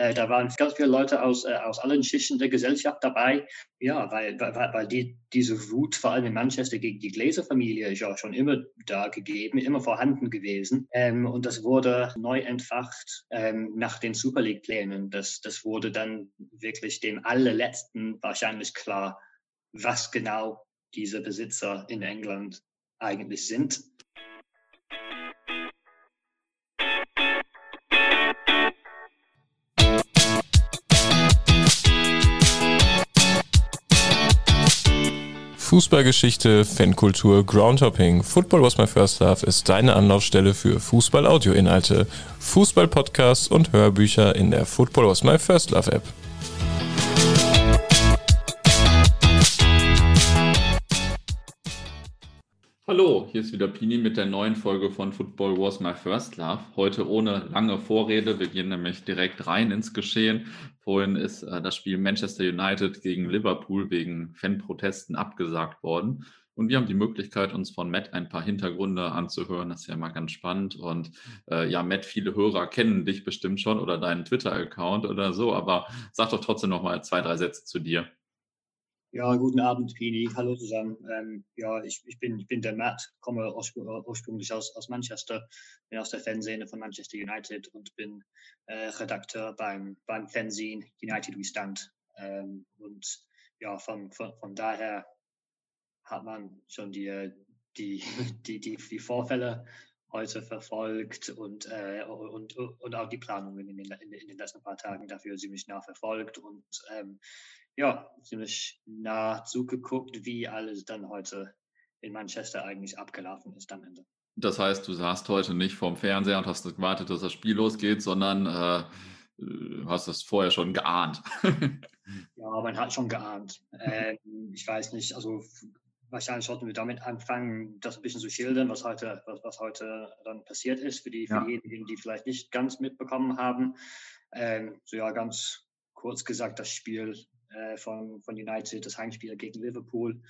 Äh, da waren ganz viele Leute aus, äh, aus allen Schichten der Gesellschaft dabei. Ja, weil, weil, weil die, diese Wut vor allem in Manchester gegen die Gläserfamilie ist ja schon immer da gegeben, immer vorhanden gewesen. Ähm, und das wurde neu entfacht ähm, nach den Super League-Plänen. Das, das wurde dann wirklich dem allerletzten wahrscheinlich klar, was genau diese Besitzer in England eigentlich sind. Fußballgeschichte, Fankultur, Groundhopping. Football was my first love ist deine Anlaufstelle für Fußball-Audio-Inhalte, Fußball-Podcasts und Hörbücher in der Football was my first love App. Hallo, hier ist wieder Pini mit der neuen Folge von Football Was My First Love. Heute ohne lange Vorrede. Wir gehen nämlich direkt rein ins Geschehen. Vorhin ist äh, das Spiel Manchester United gegen Liverpool wegen Fanprotesten abgesagt worden. Und wir haben die Möglichkeit, uns von Matt ein paar Hintergründe anzuhören. Das ist ja mal ganz spannend. Und äh, ja, Matt, viele Hörer kennen dich bestimmt schon oder deinen Twitter-Account oder so. Aber sag doch trotzdem noch mal zwei, drei Sätze zu dir. Ja, guten Abend, Pini. Hallo zusammen. Ähm, ja, ich, ich, bin, ich bin der Matt, komme ursprünglich aus, aus Manchester, bin aus der Fanszene von Manchester United und bin äh, Redakteur beim, beim Fanzine United We Stand. Ähm, und ja, von, von, von daher hat man schon die, die, die, die, die Vorfälle heute verfolgt und, äh, und, und auch die Planungen in den, in den letzten paar Tagen dafür ziemlich nah verfolgt und ähm, ja, ziemlich nah zugeguckt, wie alles dann heute in Manchester eigentlich abgelaufen ist am Ende. Das heißt, du saßt heute nicht vorm Fernseher und hast gewartet, dass das Spiel losgeht, sondern äh, hast das vorher schon geahnt. ja, man hat schon geahnt. Ähm, ich weiß nicht, also wahrscheinlich sollten wir damit anfangen, das ein bisschen zu schildern, was heute, was, was heute dann passiert ist, für, die, für ja. diejenigen, die vielleicht nicht ganz mitbekommen haben. Ähm, so ja, ganz kurz gesagt, das Spiel äh, von, von United, das Heimspiel gegen Liverpool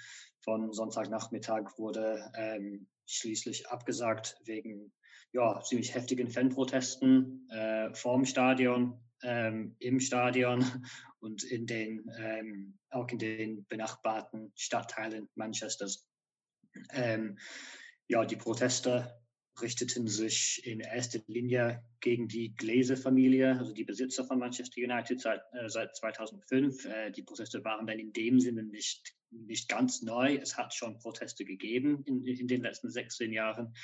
von Sonntagnachmittag wurde ähm, schließlich abgesagt wegen ja, ziemlich heftigen Fanprotesten äh, vorm Stadion, ähm, im Stadion und in den, ähm, auch in den benachbarten Stadtteilen Manchesters. Ähm, ja, die Proteste richteten sich in erster Linie gegen die Glazer-Familie, also die Besitzer von Manchester United seit, äh, seit 2005. Äh, die Proteste waren dann in dem Sinne nicht, nicht ganz neu. Es hat schon Proteste gegeben in, in den letzten 16 Jahren.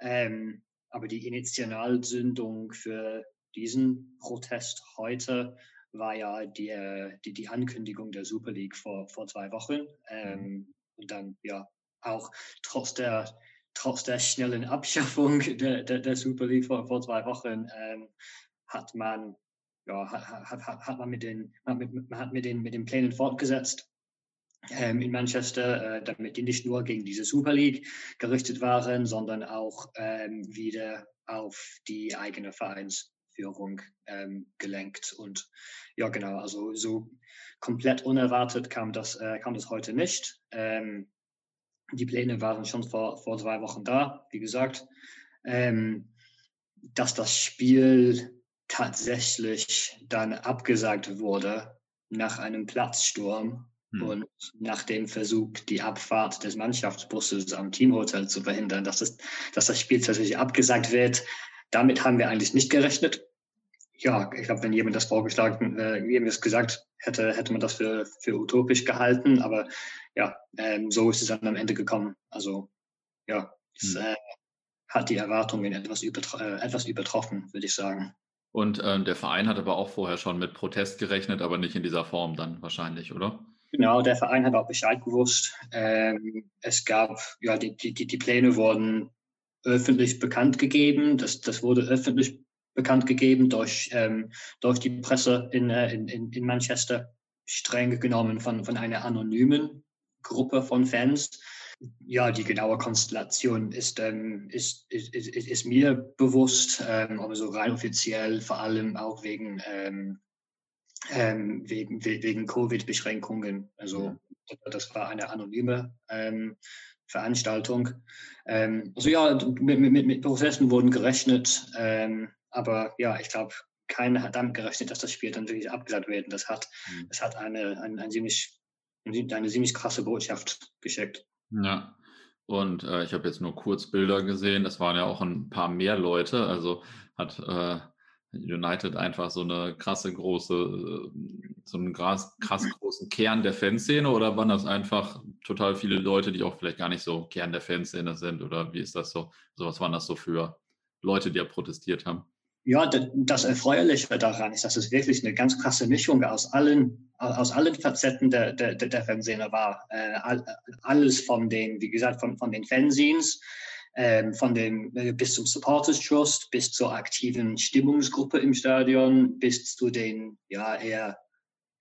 Ähm, aber die Initialzündung für diesen Protest heute war ja die, äh, die, die Ankündigung der Super League vor, vor zwei Wochen. Ähm, und dann ja auch trotz der trotz der schnellen Abschaffung der, der, der Super League vor, vor zwei Wochen ähm, hat man ja, hat, hat, hat man mit den, hat mit, hat mit den, mit den Plänen fortgesetzt ähm, in Manchester, äh, damit die nicht nur gegen diese Super League gerichtet waren, sondern auch ähm, wieder auf die eigene Vereinsführung ähm, gelenkt. Und ja, genau, also so komplett unerwartet kam das, äh, kam das heute nicht. Ähm, die Pläne waren schon vor, vor zwei Wochen da, wie gesagt. Ähm, dass das Spiel tatsächlich dann abgesagt wurde nach einem Platzsturm hm. und nach dem Versuch, die Abfahrt des Mannschaftsbusses am Teamhotel zu verhindern, dass, es, dass das Spiel tatsächlich abgesagt wird. Damit haben wir eigentlich nicht gerechnet. Ja, ich glaube, wenn jemand das vorgeschlagen, äh, jemand das gesagt hätte, hätte man das für, für utopisch gehalten. Aber ja, ähm, so ist es dann am Ende gekommen. Also ja, es hm. äh, hat die Erwartungen etwas, übertro äh, etwas übertroffen, würde ich sagen. Und äh, der Verein hat aber auch vorher schon mit Protest gerechnet, aber nicht in dieser Form dann wahrscheinlich, oder? Genau, der Verein hat auch Bescheid gewusst. Ähm, es gab, ja, die, die, die Pläne wurden öffentlich bekannt gegeben. Das, das wurde öffentlich bekannt gegeben durch, ähm, durch die Presse in, äh, in, in Manchester, streng genommen von, von einer anonymen Gruppe von Fans. Ja, die genaue Konstellation ist, ähm, ist, ist, ist, ist, mir bewusst, ähm, aber so rein offiziell, vor allem auch wegen, ähm, ähm wegen, wegen Covid-Beschränkungen. Also das war eine anonyme ähm, Veranstaltung. Ähm, also ja, mit, mit, mit Prozessen wurden gerechnet, aber ja, ich glaube, keiner damit gerechnet, dass das Spiel dann wirklich abgesagt wird. Und das hat, mhm. das hat eine, eine, eine, ziemlich, eine ziemlich krasse Botschaft geschickt. Ja. Und äh, ich habe jetzt nur kurz Bilder gesehen. Das waren ja auch ein paar mehr Leute. Also hat äh, United einfach so eine krasse große, äh, so einen krass, krass großen Kern der Fanszene oder waren das einfach total viele Leute, die auch vielleicht gar nicht so Kern der Fanszene sind oder wie ist das so? So was waren das so für Leute, die ja protestiert haben? Ja, das Erfreuliche daran ist, dass es wirklich eine ganz krasse Mischung aus allen, aus allen Facetten der, der, der Fanszene war. Äh, alles von den, wie gesagt, von, von den Fanzines, ähm, von dem äh, bis zum Supporters Trust, bis zur aktiven Stimmungsgruppe im Stadion, bis zu den ja eher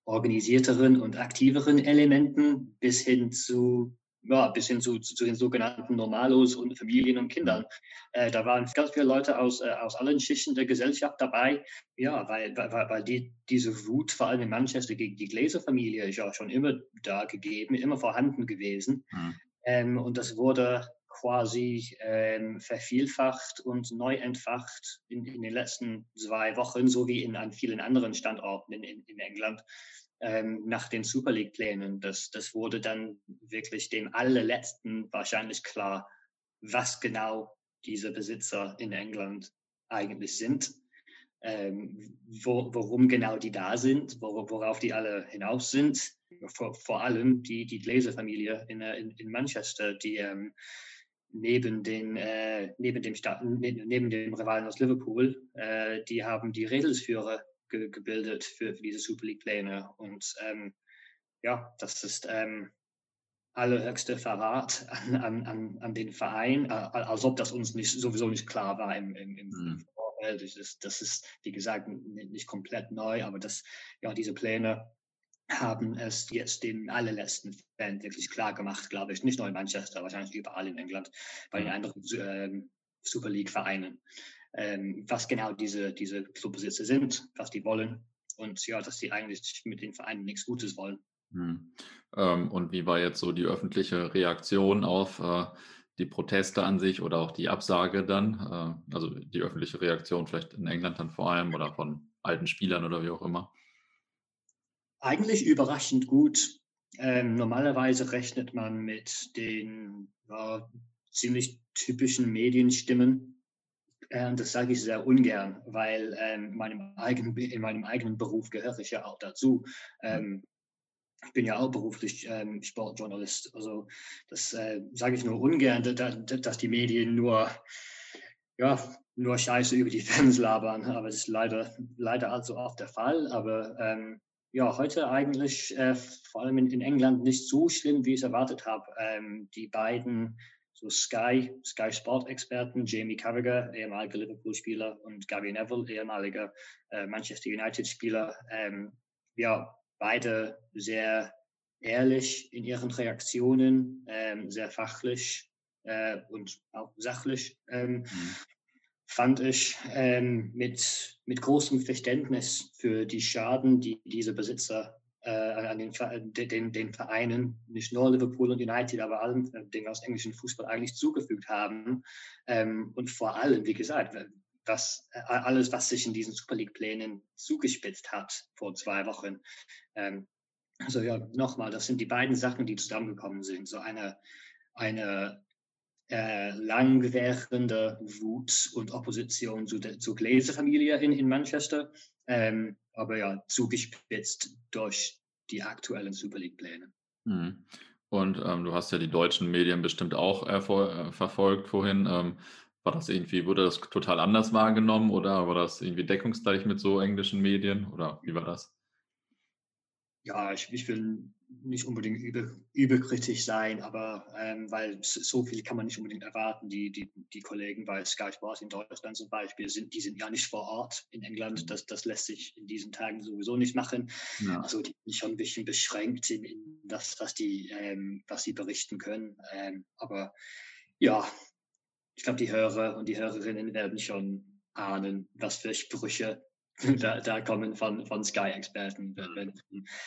organisierteren und aktiveren Elementen, bis hin zu ja, bis hin zu, zu, den sogenannten Normalos und Familien und Kindern. Äh, da waren ganz viele Leute aus, äh, aus allen Schichten der Gesellschaft dabei, ja, weil, weil, weil die, diese Wut vor allem in Manchester gegen die Gläserfamilie ist ja schon immer da gegeben, immer vorhanden gewesen. Mhm. Ähm, und das wurde quasi ähm, vervielfacht und neu entfacht in, in, den letzten zwei Wochen, so wie in an vielen anderen Standorten in, in, in England ähm, nach den Super League-Plänen. Das, das wurde dann wirklich dem allerletzten wahrscheinlich klar, was genau diese Besitzer in England eigentlich sind, ähm, wo, worum genau die da sind, wor worauf die alle hinaus sind. Vor, vor allem die, die Glazer-Familie in, in, in, Manchester, die ähm, neben, den, äh, neben, dem neben dem Rivalen aus Liverpool, äh, die haben die Redelsführer ge gebildet für, für, diese Super League-Pläne. Und ähm, ja, das ist ähm, allerhöchste Verrat an, an, an den Verein, als ob das uns nicht, sowieso nicht klar war im, im, im mhm. Vorfeld. Das ist, das ist, wie gesagt, nicht komplett neu, aber das, ja, diese Pläne haben es jetzt den allerletzten Fan wirklich klar gemacht, glaube ich. Nicht nur in Manchester, wahrscheinlich überall in England, bei den mhm. anderen ähm, Super League-Vereinen ähm, was genau diese, diese Clubbesitzer sind, was die wollen und ja, dass sie eigentlich mit den Vereinen nichts Gutes wollen. Hm. Ähm, und wie war jetzt so die öffentliche Reaktion auf äh, die Proteste an sich oder auch die Absage dann? Äh, also die öffentliche Reaktion vielleicht in England dann vor allem oder von alten Spielern oder wie auch immer? Eigentlich überraschend gut. Ähm, normalerweise rechnet man mit den ja, ziemlich typischen Medienstimmen, das sage ich sehr ungern, weil ähm, meinem eigenen, in meinem eigenen Beruf gehöre ich ja auch dazu. Ähm, ich bin ja auch beruflich ähm, Sportjournalist. Also das äh, sage ich nur ungern, da, dass die Medien nur, ja, nur Scheiße über die Fans labern. Aber es ist leider, leider allzu oft der Fall. Aber ja, heute eigentlich äh, vor allem in, in, England nicht so schlimm, wie ich es erwartet habe. Die beiden so Sky, Sky Sport-Experten, Jamie Carragher, ehemaliger Liverpool-Spieler, und Gary Neville, ehemaliger äh, Manchester United-Spieler, ähm, ja, beide sehr ehrlich in ihren Reaktionen, ähm, sehr fachlich äh, und auch sachlich, ähm, mhm. fand ich, ähm, mit, mit großem Verständnis für die Schaden, die diese Besitzer äh, an den, den, den, Vereinen, nicht nur Liverpool und United, aber allen äh, Dingen aus englischen Fußball eigentlich zugefügt haben. Ähm, und vor allem, wie gesagt, was, äh, alles, was sich in diesen Super League-Plänen zugespitzt hat vor zwei Wochen. Ähm, also ja, nochmal, das sind die beiden Sachen, die zusammengekommen sind. So eine, eine äh, langwährende Wut und Opposition zu der, zur Gläserfamilie in, in Manchester. Ähm, aber ja, zugespitzt durch die aktuellen Super League-Pläne. Mhm. Und ähm, du hast ja die deutschen Medien bestimmt auch äh, verfolgt vorhin. Ähm, war das irgendwie, wurde das total anders wahrgenommen oder war das irgendwie deckungsgleich mit so englischen Medien oder wie war das? Ja, ich, ich will nicht unbedingt über, überkritisch sein, aber ähm, weil so viel kann man nicht unbedingt erwarten. Die, die, die Kollegen bei Sky Sports in Deutschland zum Beispiel, sind, die sind ja nicht vor Ort in England. Das, das lässt sich in diesen Tagen sowieso nicht machen. Ja. Also die sind schon ein bisschen beschränkt in, in das, was die, ähm, was sie berichten können. Ähm, aber ja, ich glaube, die Hörer und die Hörerinnen werden schon ahnen, was für Sprüche da, da kommen von, von Sky-Experten, wenn,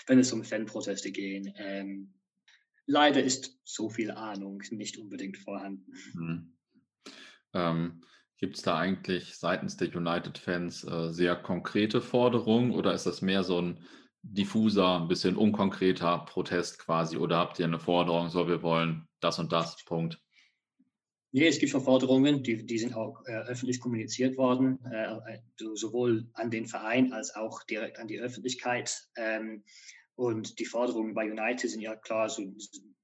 wenn, es um Fanproteste geht. Ähm, leider ist so viel Ahnung nicht unbedingt vorhanden. Mhm. Ähm, Gibt es da eigentlich seitens der United-Fans äh, sehr konkrete Forderungen oder ist das mehr so ein diffuser, ein bisschen unkonkreter Protest quasi? Oder habt ihr eine Forderung, so wir wollen das und das, Punkt? Nee, es gibt schon Forderungen, die, die sind auch äh, öffentlich kommuniziert worden, äh, äh sowohl an den Verein als auch direkt an die Öffentlichkeit. Ähm, und die Forderungen bei United sind ja klar, so,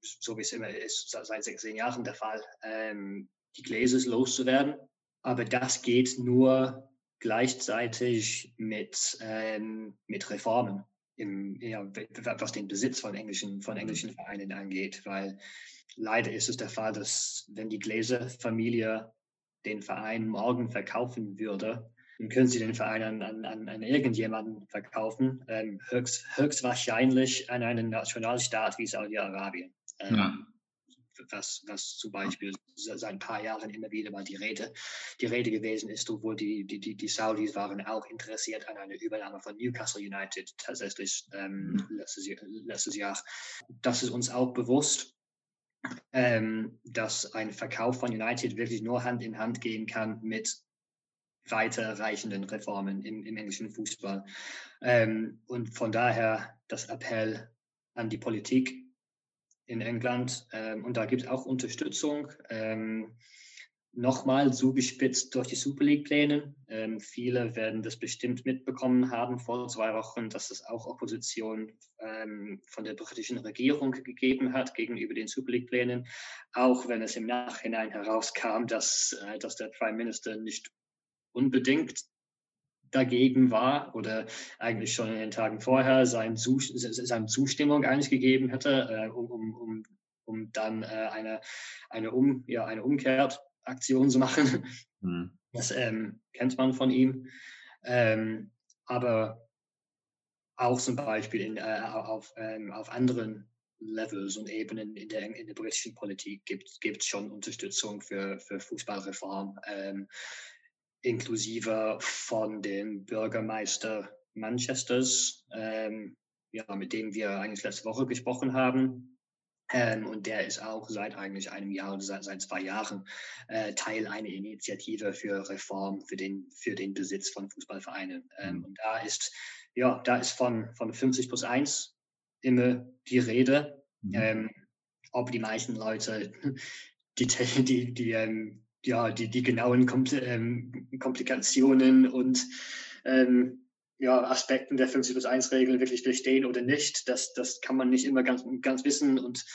so wie es immer ist, seit 16 Jahren der Fall, ähm, die Gläser loszuwerden. Aber das geht nur gleichzeitig mit, ähm, mit Reformen, im, ja, was den Besitz von englischen, von englischen Vereinen angeht. Weil leider ist es der Fall, dass wenn die Gläser-Familie den Verein morgen verkaufen würde, dann können sie den Verein an, an, an irgendjemanden verkaufen, ähm, höchst, höchstwahrscheinlich an einen Nationalstaat wie Saudi-Arabien. Ähm, ja was, was zum Beispiel seit ein paar Jahren immer wieder mal die Rede, die Rede gewesen ist, obwohl die, die, die, die Saudis waren auch interessiert an einer Übernahme von Newcastle United tatsächlich ähm, mhm. letztes, letztes Jahr. Das ist uns auch bewusst. Ähm, dass ein Verkauf von United wirklich nur Hand in Hand gehen kann mit weiterreichenden Reformen im, im englischen Fußball. Ähm, und von daher das Appell an die Politik, in England. Ähm, und da gibt es auch Unterstützung. Ähm, Nochmal zugespitzt durch die Super League-Pläne. Ähm, viele werden das bestimmt mitbekommen haben vor zwei Wochen, dass es auch Opposition ähm, von der britischen Regierung gegeben hat gegenüber den Super League-Plänen. Auch wenn es im Nachhinein herauskam, dass, äh, dass der Prime Minister nicht unbedingt dagegen war oder eigentlich schon in den Tagen vorher sein seine Zustimmung eigentlich gegeben hätte, äh, um, um, um dann äh, eine, eine, um, ja, eine Umkehraktion zu machen. Mhm. Das ähm, kennt man von ihm. Ähm, aber auch zum Beispiel in, äh, auf, ähm, auf anderen Levels und Ebenen in der, in der britischen Politik gibt es schon Unterstützung für, für Fußballreform. Ähm, inklusive von dem Bürgermeister Manchesters, ähm, ja, mit dem wir eigentlich letzte Woche gesprochen haben. Ähm, und der ist auch seit eigentlich einem Jahr oder seit, seit zwei Jahren äh, Teil einer Initiative für Reform für den, für den Besitz von Fußballvereinen. Ähm, mhm. und da ist, ja, da ist von, von 50 plus 1 immer die Rede. Mhm. Ähm, ob die meisten Leute die, die, die, ähm, ja, die, die genauen Kompl ähm, Komplikationen und ähm, ja, Aspekten der 50 plus 1 Regel wirklich bestehen oder nicht. Das, das kann man nicht immer ganz, ganz wissen und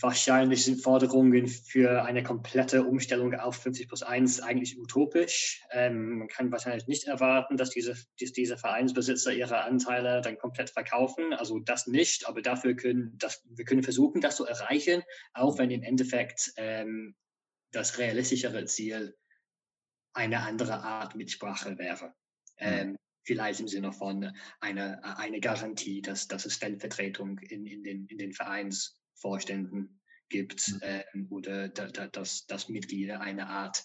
wahrscheinlich sind Forderungen für eine komplette Umstellung auf 50 plus 1 eigentlich utopisch. Ähm, man kann wahrscheinlich nicht erwarten, dass diese, dass diese Vereinsbesitzer ihre Anteile dann komplett verkaufen. Also das nicht, aber dafür können das, wir können versuchen, das zu erreichen, auch wenn im Endeffekt ähm, das realistischere Ziel eine andere Art Mitsprache wäre. Mhm. Ähm, vielleicht im Sinne von einer eine Garantie, dass, dass es Stellvertretung in, in, den, in den Vereinsvorständen gibt ähm, oder da, da, dass, dass Mitglieder eine Art,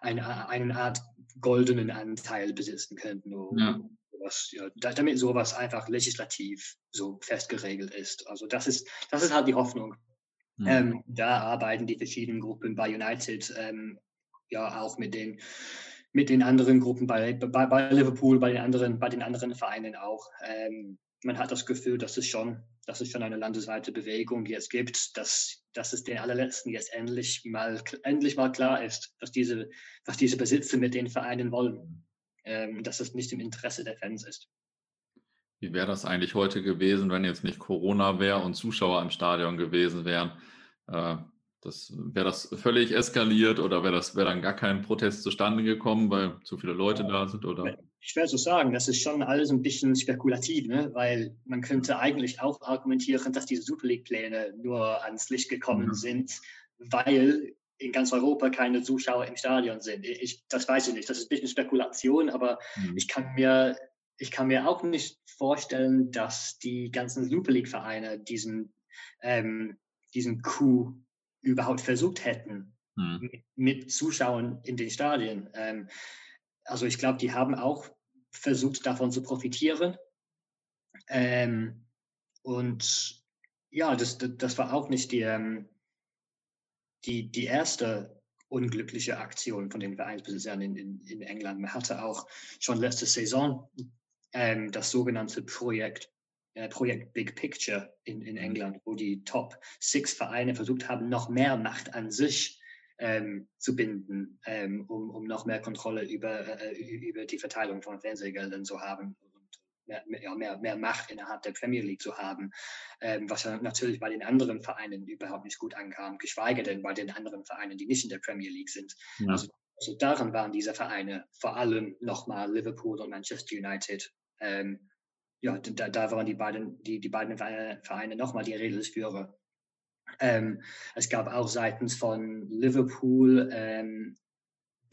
eine, eine Art goldenen Anteil besitzen könnten. Ja. Sowas, ja, damit sowas einfach legislativ so festgeregelt ist. Also das ist, das ist halt die Hoffnung, Mhm. Ähm, da arbeiten die verschiedenen Gruppen bei United ähm, ja auch mit den, mit den anderen Gruppen bei, bei, bei, Liverpool, bei den anderen, bei den anderen Vereinen auch. Ähm, man hat das Gefühl, dass es schon, dass es schon eine landesweite Bewegung jetzt gibt, dass, dass es den allerletzten jetzt endlich mal, endlich mal klar ist, dass diese, was diese Besitzer mit den Vereinen wollen, ähm, dass es nicht im Interesse der Fans ist. Wie wäre das eigentlich heute gewesen, wenn jetzt nicht Corona wäre und Zuschauer im Stadion gewesen wären? Äh, das, wäre das völlig eskaliert oder wäre das wäre dann gar kein Protest zustande gekommen, weil zu viele Leute da sind? Oder? Ich werde so sagen, das ist schon alles ein bisschen spekulativ, ne? weil man könnte eigentlich auch argumentieren, dass diese Super League-Pläne nur ans Licht gekommen mhm. sind, weil in ganz Europa keine Zuschauer im Stadion sind. Ich, das weiß ich nicht, das ist ein bisschen Spekulation, aber mhm. ich kann mir ich kann mir auch nicht vorstellen, dass die ganzen Super League-Vereine diesen, ähm, diesen Coup überhaupt versucht hätten hm. mit, mit, Zuschauern in den Stadien. Ähm, also ich glaube, die haben auch versucht, davon zu profitieren. Ähm, und ja, das, das war auch nicht die, ähm, die, die erste unglückliche Aktion von den Vereinsbesitzern in, in, in England. Man hatte auch schon letzte Saison ähm, das sogenannte Projekt, Projekt Big Picture in, in mhm. England, wo die Top Six Vereine versucht haben, noch mehr Macht an sich ähm, zu binden, ähm, um, um noch mehr Kontrolle über, äh, über die Verteilung von Fernsehgeldern zu haben mehr, mehr, mehr, mehr Macht innerhalb der Premier League zu haben, ähm, was natürlich bei den anderen Vereinen überhaupt nicht gut ankam, geschweige denn bei den anderen Vereinen, die nicht in der Premier League sind. Ja. Also, also, daran waren diese Vereine, vor allem nochmal Liverpool und Manchester United, ähm, ja, da, da, waren die beiden, die, die beiden Vereine nochmal die Redelsführer. Ähm, es gab auch seitens von Liverpool ähm,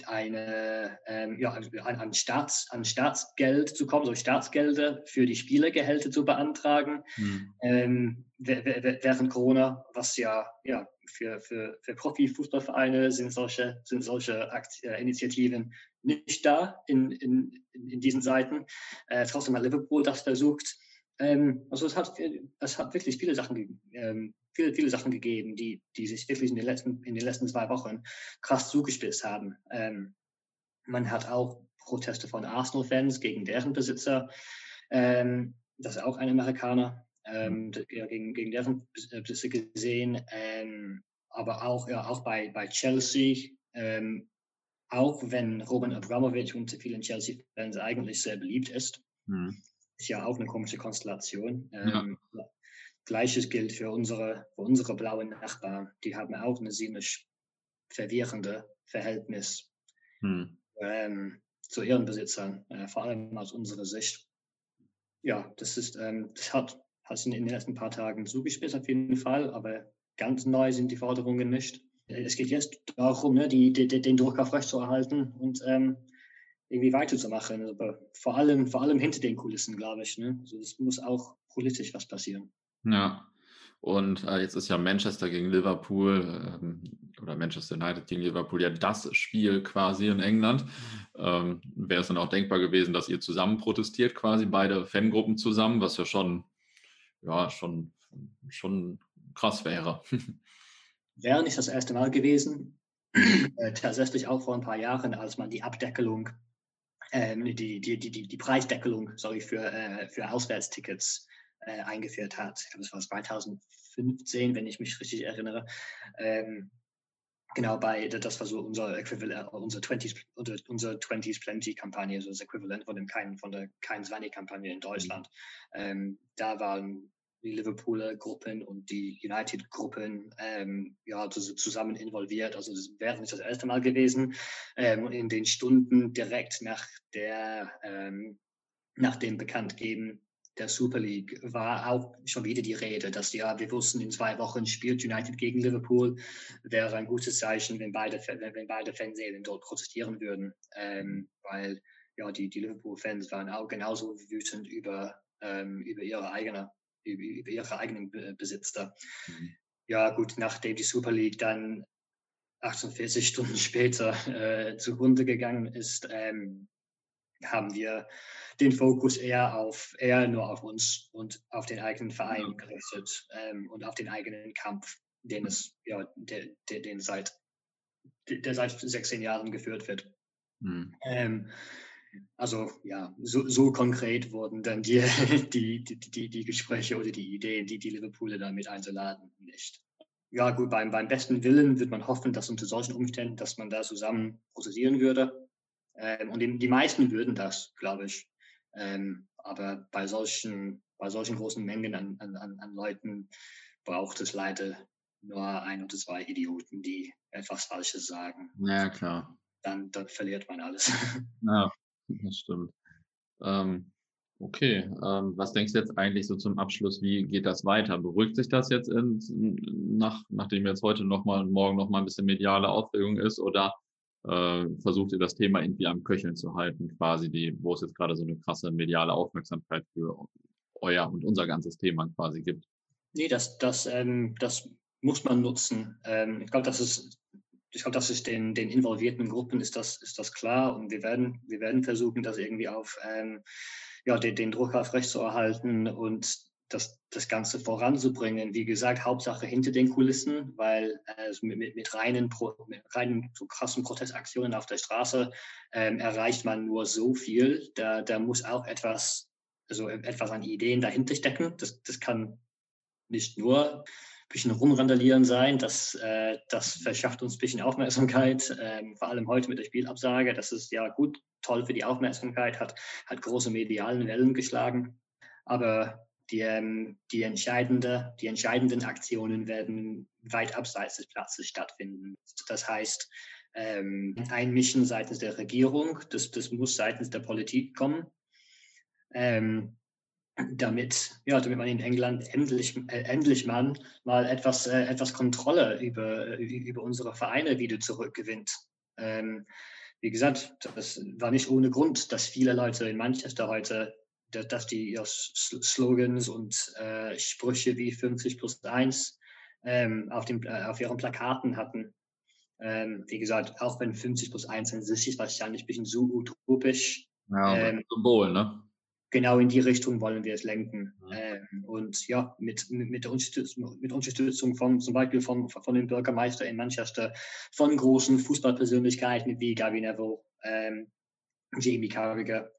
eine, ähm, ja, an, an, Staats, an Staatsgeld zu kommen, so Staatsgelder für die Spielergehälter zu beantragen mhm. ähm, während Corona, was ja, ja für, für, für Profifußballvereine sind solche, sind solche Akt, äh, Initiativen nicht da in, in, in diesen Seiten. Äh, trotzdem hat Liverpool das versucht. Ähm, also es hat, es hat wirklich viele Sachen ähm, viele, viele Sachen gegeben, die, die sich wirklich in den letzten, in den letzten zwei Wochen krass zugespitzt haben. Ähm, man hat auch Proteste von Arsenal-Fans gegen deren Besitzer. Ähm, das ist auch ein Amerikaner, ähm, mhm. gegen, gegen deren äh, Besitzer gesehen. Ähm, aber auch, ja, auch bei, bei Chelsea, ähm, auch wenn Roman Abramovich unter vielen Chelsea-Fans eigentlich sehr beliebt ist, mhm. ist ja auch eine komische Konstellation. Ja. Ähm, Gleiches gilt für unsere, für unsere blauen Nachbarn. Die haben auch ein ziemlich verwirrende Verhältnis hm. ähm, zu ihren Besitzern, äh, vor allem aus unserer Sicht. Ja, das ist, ähm, das hat, hat in den letzten paar Tagen zugespitzt auf jeden Fall, aber ganz neu sind die Forderungen nicht. Es geht jetzt darum, ne, die, die, den Druck aufrechtzuerhalten und ähm, irgendwie weiterzumachen. Aber vor allem, vor allem hinter den Kulissen, glaube ich. Ne? Also es muss auch politisch was passieren. Ja. Und äh, jetzt ist ja Manchester gegen Liverpool ähm, oder Manchester United gegen Liverpool ja das Spiel quasi in England. Ähm, Wäre es dann auch denkbar gewesen, dass ihr zusammen protestiert, quasi beide Fangruppen zusammen, was ja schon, ja, schon, schon krass wäre. Wäre nicht das erste Mal gewesen. Äh, tatsächlich auch vor ein paar Jahren, als man die Abdeckelung, ähm, die, die, die, die, Preisdeckelung, sorry, für, äh, für Auswärtstickets äh, eingeführt hat. Ich glaube, es war 2015, wenn ich mich richtig erinnere. Ähm, genau bei, das war so unser Äquivalent, äh, unser 20s, unser 20s Plenty Kampagne, so das Äquivalent von dem kein, von der kein Zwanni Kampagne in Deutschland. Ähm, da waren die Liverpooler Gruppen und die United Gruppen ähm, ja zusammen involviert. Also das wäre nicht das erste Mal gewesen. Ähm, in den Stunden direkt nach der ähm, nach dem Bekanntgeben der Super League war auch schon wieder die Rede, dass ja, wir wussten, in zwei Wochen spielt United gegen Liverpool, wäre ein gutes Zeichen, wenn beide, wenn beide Fanseelen dort protestieren würden, ähm, weil ja, die, die Liverpool-Fans waren auch genauso wütend über, ähm, über ihre eigene, über, ihre eigenen Besitzer. Mhm. Ja, gut, nachdem die Super League dann 48 Stunden später äh, zugrunde gegangen ist, ähm, haben wir den Fokus eher auf eher nur auf uns und auf den eigenen Verein gerichtet ähm, und auf den eigenen Kampf, den es ja der, der, den seit der seit 16 Jahren geführt wird. Mhm. Ähm, also ja, so, so, konkret wurden dann die, die, die, die, die Gespräche oder die Ideen, die die Liverpooler damit einzuladen, nicht. Ja gut, beim, beim besten Willen wird man hoffen, dass unter solchen Umständen, dass man da zusammen prozessieren würde. Ähm, und die, die, meisten würden das, glaube ich. Ähm, aber bei solchen, bei solchen großen Mengen an, an, an Leuten braucht es leider nur ein oder zwei Idioten, die etwas Falsches sagen. Ja, klar. Dann, dann verliert man alles. Ja, das stimmt. Ähm, okay, ähm, was denkst du jetzt eigentlich so zum Abschluss? Wie geht das weiter? Beruhigt sich das jetzt in, nach, nachdem jetzt heute nochmal und morgen nochmal ein bisschen mediale Aufregung ist? Oder äh, versucht ihr das Thema irgendwie am Köcheln zu halten, quasi, die, wo es jetzt gerade so eine krasse mediale Aufmerksamkeit für euer und unser ganzes Thema quasi gibt? Nee, das, das, ähm, das muss man nutzen. Ähm, ich glaube, das ist, ich glaube, das ist den, den involvierten Gruppen ist das, ist das klar und wir werden, wir werden versuchen, das irgendwie auf, ähm, ja, den, den Druck aufrechtzuerhalten und das, das Ganze voranzubringen. Wie gesagt, Hauptsache hinter den Kulissen, weil äh, mit, mit, mit, reinen, Pro, mit reinen so krassen Protestaktionen auf der Straße ähm, erreicht man nur so viel. Da, da muss auch etwas, also etwas an Ideen dahinter stecken. Das, das kann nicht nur bisschen rumrandalieren sein. Das, äh, das verschafft uns ein bisschen Aufmerksamkeit, ähm, vor allem heute mit der Spielabsage. Das ist ja gut, toll für die Aufmerksamkeit, hat, hat große medialen Wellen geschlagen. Aber die, ähm, die, entscheidende, die entscheidenden Aktionen werden weit abseits des Platzes stattfinden. Das heißt, ähm, Einmischen seitens der Regierung, das, das muss seitens der Politik kommen. Ähm, damit, ja, damit man in England endlich, äh, endlich man mal etwas, äh, etwas Kontrolle über, über unsere Vereine wieder zurückgewinnt. Ähm, wie gesagt, das war nicht ohne Grund, dass viele Leute in Manchester heute, dass, dass die ja, Slogans und äh, Sprüche wie 50 plus 1 ähm, auf, dem, äh, auf ihren Plakaten hatten. Ähm, wie gesagt, auch wenn 50 plus 1 an sich ist wahrscheinlich ein bisschen so utopisch. Ja, ähm, Symbol, ne? Genau in die Richtung wollen wir es lenken. Ähm, und ja, mit, mit, der Unterstützung, mit Unterstützung von zum Beispiel von, von dem Bürgermeister in Manchester, von großen Fußballpersönlichkeiten wie Gary Neville, ähm, Jamie Carragher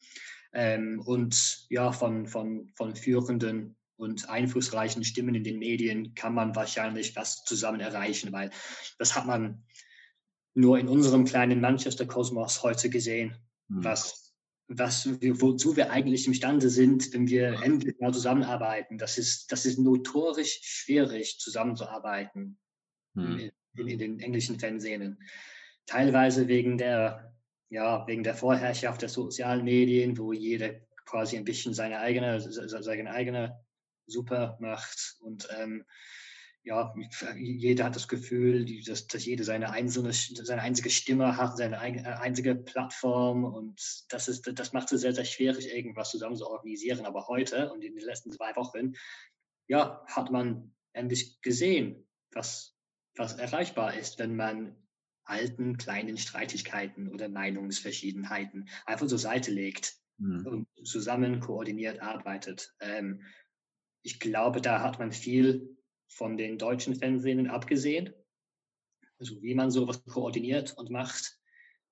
ähm, und ja, von, von, von führenden und einflussreichen Stimmen in den Medien kann man wahrscheinlich was zusammen erreichen, weil das hat man nur in unserem kleinen Manchester-Kosmos heute gesehen, mhm. was was wir, wozu wir eigentlich imstande sind, wenn wir endlich mal zusammenarbeiten. Das ist, das ist notorisch schwierig, zusammenzuarbeiten hm. in, in, den englischen Fernsehen. Teilweise wegen der, ja, wegen der Vorherrschaft der sozialen Medien, wo jeder quasi ein bisschen seine eigene, seine eigene Super macht und ähm, ja, jeder hat das Gefühl, dass, dass jeder seine, einzelne, seine einzige Stimme hat, seine äh, einzige Plattform und das, ist, das macht es sehr, sehr schwierig, irgendwas zusammen zu organisieren. Aber heute und in den letzten zwei Wochen, ja, hat man endlich gesehen, was, was erreichbar ist, wenn man alten kleinen Streitigkeiten oder Meinungsverschiedenheiten einfach zur Seite legt mhm. und zusammen koordiniert arbeitet. Ähm, ich glaube, da hat man viel von den deutschen Fernsehen abgesehen. Also wie man sowas koordiniert und macht.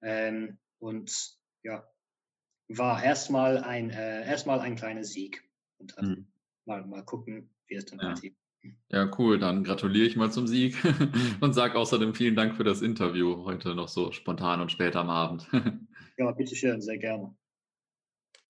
Ähm, und ja, war erstmal ein, äh, erstmal ein kleiner Sieg. Und dann mhm. mal, mal gucken, wie es dann ja. weitergeht. Ja, cool. Dann gratuliere ich mal zum Sieg und sage außerdem vielen Dank für das Interview heute noch so spontan und spät am Abend. ja, bitteschön, sehr gerne.